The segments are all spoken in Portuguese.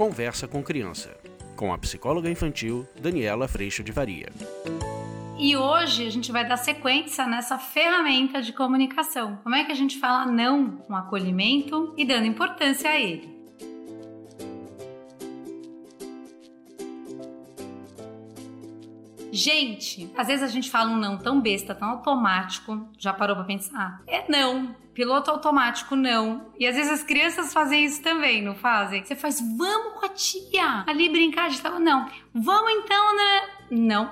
Conversa com Criança, com a psicóloga infantil Daniela Freixo de Varia. E hoje a gente vai dar sequência nessa ferramenta de comunicação. Como é que a gente fala não com acolhimento e dando importância a ele? Gente, às vezes a gente fala um não tão besta, tão automático. Já parou pra pensar? É não. Piloto automático, não. E às vezes as crianças fazem isso também, não fazem? Você faz, vamos com a tia ali brincar. Gente tava, não. Vamos então, né? Não,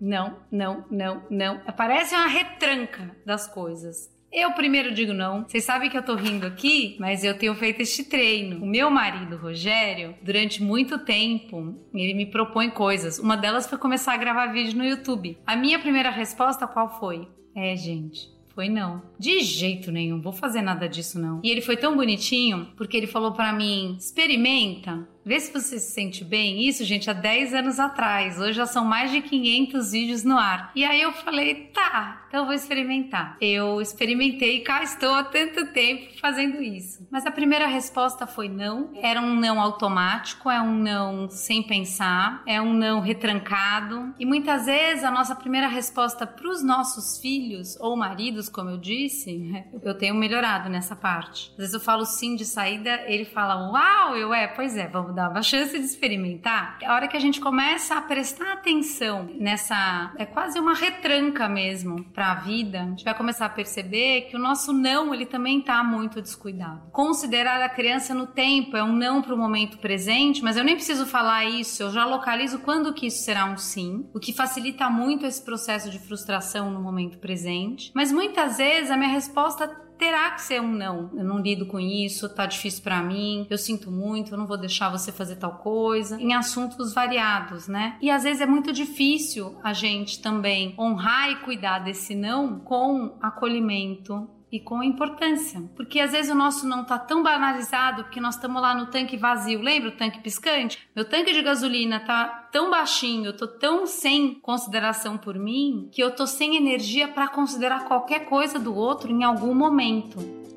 não, não, não, não. Parece uma retranca das coisas. Eu primeiro digo não. Vocês sabem que eu tô rindo aqui, mas eu tenho feito este treino. O meu marido, Rogério, durante muito tempo, ele me propõe coisas. Uma delas foi começar a gravar vídeo no YouTube. A minha primeira resposta qual foi? É, gente, foi não. De jeito nenhum, vou fazer nada disso não. E ele foi tão bonitinho porque ele falou para mim: "Experimenta Vê se você se sente bem. Isso, gente, há 10 anos atrás. Hoje já são mais de 500 vídeos no ar. E aí eu falei, tá, então vou experimentar. Eu experimentei e cá estou há tanto tempo fazendo isso. Mas a primeira resposta foi não. Era um não automático, é um não sem pensar, é um não retrancado. E muitas vezes a nossa primeira resposta para os nossos filhos ou maridos, como eu disse, eu tenho melhorado nessa parte. Às vezes eu falo sim de saída, ele fala, uau, eu é, pois é, vamos dava chance de experimentar, a hora que a gente começa a prestar atenção nessa. É quase uma retranca mesmo para a vida, a gente vai começar a perceber que o nosso não, ele também está muito descuidado. Considerar a criança no tempo é um não para o momento presente, mas eu nem preciso falar isso, eu já localizo quando que isso será um sim, o que facilita muito esse processo de frustração no momento presente. Mas muitas vezes a minha resposta terá que ser um não. Eu não lido com isso, tá difícil para mim, eu sinto muito, eu não vou deixar você fazer tal coisa, em assuntos variados, né? E às vezes é muito difícil a gente também honrar e cuidar desse não com acolhimento, e com importância. Porque às vezes o nosso não tá tão banalizado porque nós estamos lá no tanque vazio. Lembra o tanque piscante? Meu tanque de gasolina tá tão baixinho, eu tô tão sem consideração por mim, que eu tô sem energia para considerar qualquer coisa do outro em algum momento.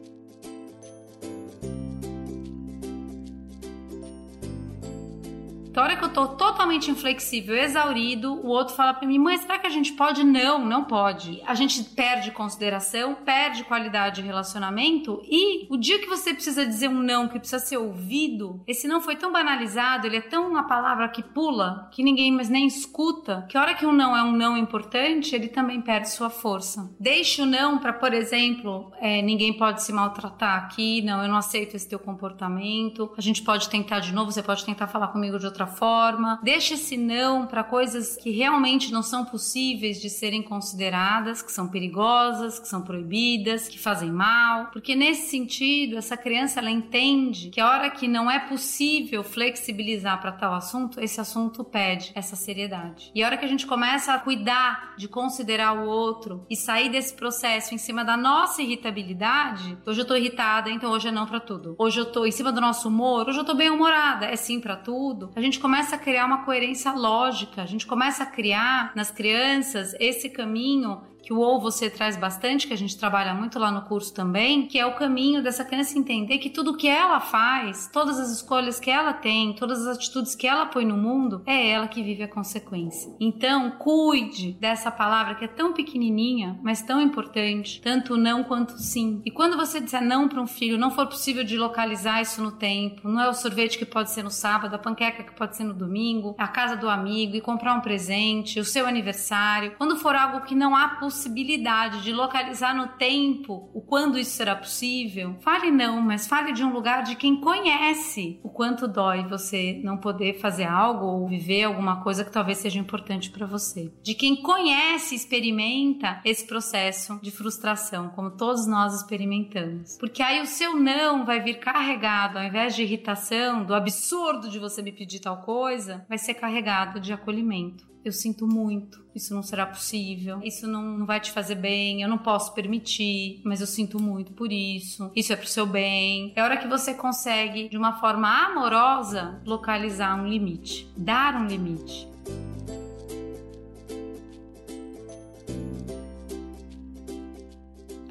Então, a hora que eu tô totalmente inflexível, exaurido, o outro fala para mim, mãe, será que a gente pode? Não, não pode. A gente perde consideração, perde qualidade de relacionamento e o dia que você precisa dizer um não, que precisa ser ouvido, esse não foi tão banalizado, ele é tão uma palavra que pula, que ninguém mais nem escuta, que a hora que um não é um não importante, ele também perde sua força. Deixe o não para, por exemplo, é, ninguém pode se maltratar aqui, não, eu não aceito esse teu comportamento, a gente pode tentar de novo, você pode tentar falar comigo de outra outra forma. Deixe esse não para coisas que realmente não são possíveis de serem consideradas, que são perigosas, que são proibidas, que fazem mal, porque nesse sentido essa criança ela entende que a hora que não é possível flexibilizar para tal assunto, esse assunto pede essa seriedade. E a hora que a gente começa a cuidar de considerar o outro e sair desse processo em cima da nossa irritabilidade, hoje eu tô irritada, então hoje é não para tudo. Hoje eu tô em cima do nosso humor, hoje eu tô bem humorada, é sim para tudo. A gente gente começa a criar uma coerência lógica, a gente começa a criar nas crianças esse caminho que o ou você traz bastante, que a gente trabalha muito lá no curso também, que é o caminho dessa criança entender que tudo que ela faz, todas as escolhas que ela tem, todas as atitudes que ela põe no mundo, é ela que vive a consequência. Então, cuide dessa palavra que é tão pequenininha, mas tão importante, tanto não quanto sim. E quando você disser não para um filho, não for possível de localizar isso no tempo, não é o sorvete que pode ser no sábado, a panqueca que pode ser no domingo, a casa do amigo e comprar um presente, o seu aniversário, quando for algo que não há possibilidade possibilidade de localizar no tempo o quando isso será possível, fale não, mas fale de um lugar de quem conhece o quanto dói você não poder fazer algo ou viver alguma coisa que talvez seja importante para você. De quem conhece experimenta esse processo de frustração, como todos nós experimentamos. Porque aí o seu não vai vir carregado, ao invés de irritação, do absurdo de você me pedir tal coisa, vai ser carregado de acolhimento eu sinto muito, isso não será possível, isso não, não vai te fazer bem, eu não posso permitir, mas eu sinto muito por isso, isso é pro seu bem. É hora que você consegue, de uma forma amorosa, localizar um limite, dar um limite.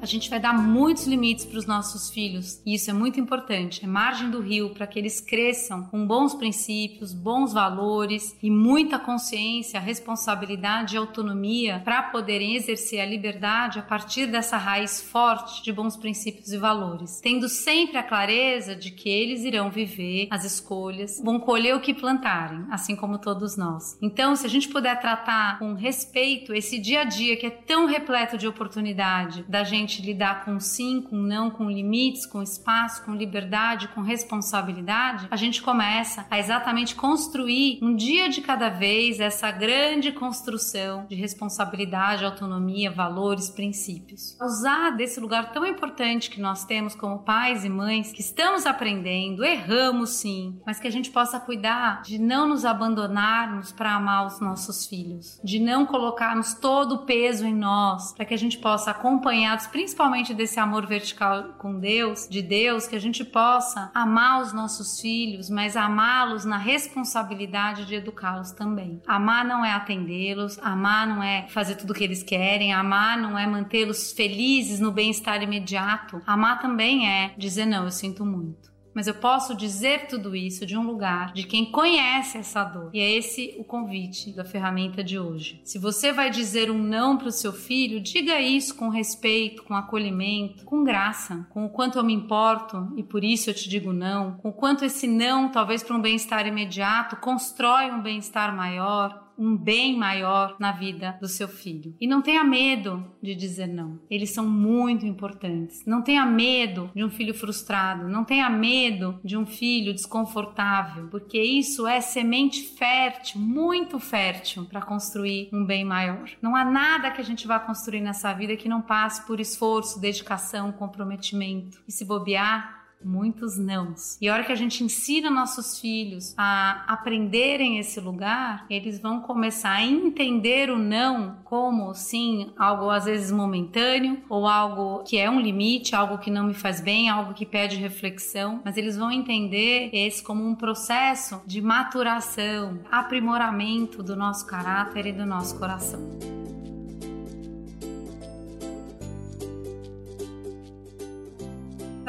A gente vai dar muitos limites para os nossos filhos, e isso é muito importante. É margem do rio para que eles cresçam com bons princípios, bons valores e muita consciência, responsabilidade e autonomia para poderem exercer a liberdade a partir dessa raiz forte de bons princípios e valores, tendo sempre a clareza de que eles irão viver as escolhas, vão colher o que plantarem, assim como todos nós. Então, se a gente puder tratar com respeito esse dia a dia que é tão repleto de oportunidade da gente lidar com sim, com não, com limites, com espaço, com liberdade, com responsabilidade, a gente começa a exatamente construir um dia de cada vez essa grande construção de responsabilidade, autonomia, valores, princípios. Usar desse lugar tão importante que nós temos como pais e mães, que estamos aprendendo, erramos sim, mas que a gente possa cuidar de não nos abandonarmos para amar os nossos filhos, de não colocarmos todo o peso em nós, para que a gente possa acompanhados principalmente desse amor vertical com Deus, de Deus, que a gente possa amar os nossos filhos, mas amá-los na responsabilidade de educá-los também. Amar não é atendê-los, amar não é fazer tudo o que eles querem, amar não é mantê-los felizes no bem-estar imediato. Amar também é dizer não, eu sinto muito. Mas eu posso dizer tudo isso de um lugar de quem conhece essa dor. E é esse o convite da ferramenta de hoje. Se você vai dizer um não para o seu filho, diga isso com respeito, com acolhimento, com graça, com o quanto eu me importo e por isso eu te digo não, com o quanto esse não, talvez para um bem-estar imediato, constrói um bem-estar maior, um bem maior na vida do seu filho. E não tenha medo de dizer não. Eles são muito importantes. Não tenha medo de um filho frustrado, não tenha medo de um filho desconfortável, porque isso é semente fértil, muito fértil para construir um bem maior. Não há nada que a gente vá construir nessa vida que não passe por esforço, dedicação, comprometimento. E se bobear, muitos nãos. E a hora que a gente ensina nossos filhos a aprenderem esse lugar, eles vão começar a entender o não como sim algo às vezes momentâneo ou algo que é um limite, algo que não me faz bem, algo que pede reflexão, mas eles vão entender esse como um processo de maturação, aprimoramento do nosso caráter e do nosso coração.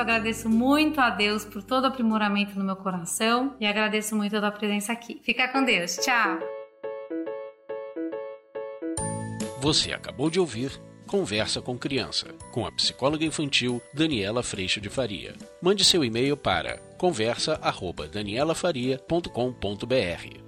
Agradeço muito a Deus por todo o aprimoramento no meu coração e agradeço muito a tua presença aqui. Fica com Deus. Tchau. Você acabou de ouvir Conversa com Criança, com a psicóloga infantil Daniela Freixo de Faria. Mande seu e-mail para conversa@danielafaria.com.br.